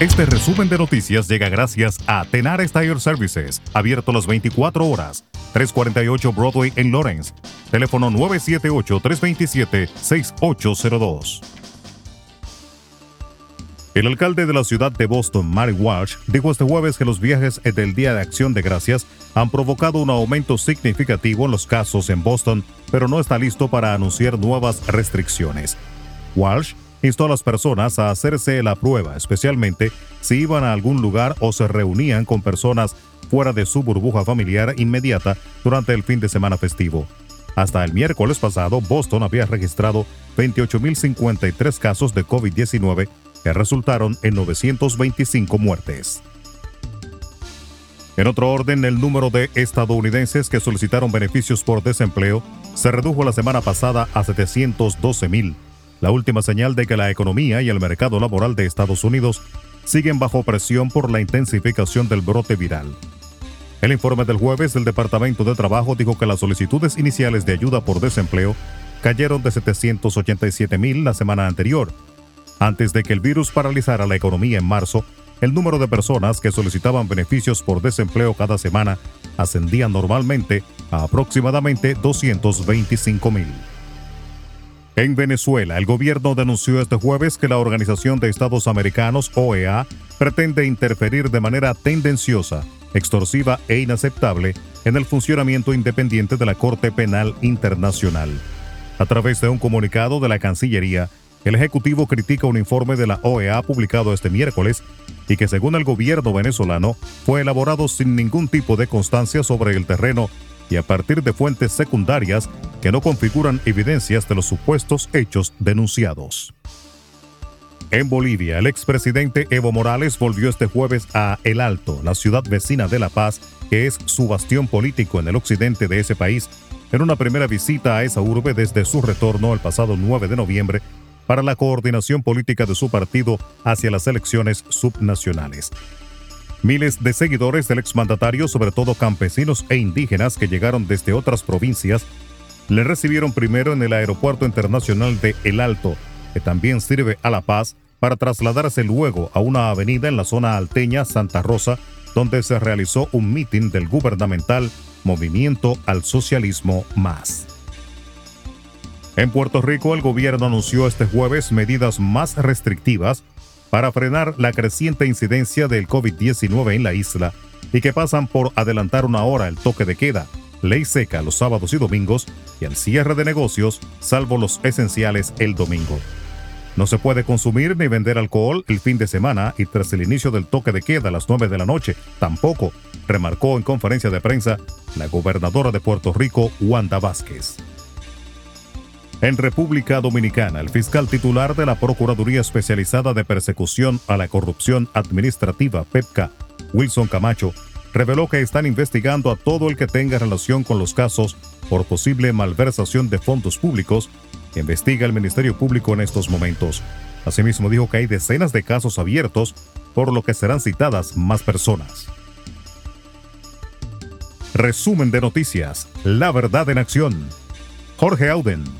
Este resumen de noticias llega gracias a Tenar Tire Services, abierto las 24 horas, 348 Broadway en Lawrence. Teléfono 978-327-6802. El alcalde de la ciudad de Boston, Mary Walsh, dijo este jueves que los viajes del Día de Acción de Gracias han provocado un aumento significativo en los casos en Boston, pero no está listo para anunciar nuevas restricciones. Walsh instó a las personas a hacerse la prueba, especialmente si iban a algún lugar o se reunían con personas fuera de su burbuja familiar inmediata durante el fin de semana festivo. Hasta el miércoles pasado, Boston había registrado 28.053 casos de COVID-19 que resultaron en 925 muertes. En otro orden, el número de estadounidenses que solicitaron beneficios por desempleo se redujo la semana pasada a 712 la última señal de que la economía y el mercado laboral de Estados Unidos siguen bajo presión por la intensificación del brote viral. El informe del jueves del Departamento de Trabajo dijo que las solicitudes iniciales de ayuda por desempleo cayeron de 787 mil la semana anterior. Antes de que el virus paralizara la economía en marzo, el número de personas que solicitaban beneficios por desempleo cada semana ascendía normalmente a aproximadamente 225 mil. En Venezuela, el gobierno denunció este jueves que la Organización de Estados Americanos, OEA, pretende interferir de manera tendenciosa, extorsiva e inaceptable en el funcionamiento independiente de la Corte Penal Internacional. A través de un comunicado de la Cancillería, el Ejecutivo critica un informe de la OEA publicado este miércoles y que según el gobierno venezolano fue elaborado sin ningún tipo de constancia sobre el terreno y a partir de fuentes secundarias que no configuran evidencias de los supuestos hechos denunciados. En Bolivia, el expresidente Evo Morales volvió este jueves a El Alto, la ciudad vecina de La Paz, que es su bastión político en el occidente de ese país, en una primera visita a esa urbe desde su retorno el pasado 9 de noviembre para la coordinación política de su partido hacia las elecciones subnacionales. Miles de seguidores del exmandatario, sobre todo campesinos e indígenas que llegaron desde otras provincias, le recibieron primero en el Aeropuerto Internacional de El Alto, que también sirve a La Paz, para trasladarse luego a una avenida en la zona alteña Santa Rosa, donde se realizó un mitin del gubernamental Movimiento al Socialismo Más. En Puerto Rico, el gobierno anunció este jueves medidas más restrictivas para frenar la creciente incidencia del COVID-19 en la isla y que pasan por adelantar una hora el toque de queda, ley seca los sábados y domingos y el cierre de negocios, salvo los esenciales el domingo. No se puede consumir ni vender alcohol el fin de semana y tras el inicio del toque de queda a las 9 de la noche, tampoco, remarcó en conferencia de prensa la gobernadora de Puerto Rico, Wanda Vázquez. En República Dominicana, el fiscal titular de la Procuraduría Especializada de Persecución a la Corrupción Administrativa, PEPCA, Wilson Camacho, reveló que están investigando a todo el que tenga relación con los casos por posible malversación de fondos públicos que investiga el Ministerio Público en estos momentos. Asimismo dijo que hay decenas de casos abiertos, por lo que serán citadas más personas. Resumen de noticias. La verdad en acción. Jorge Auden.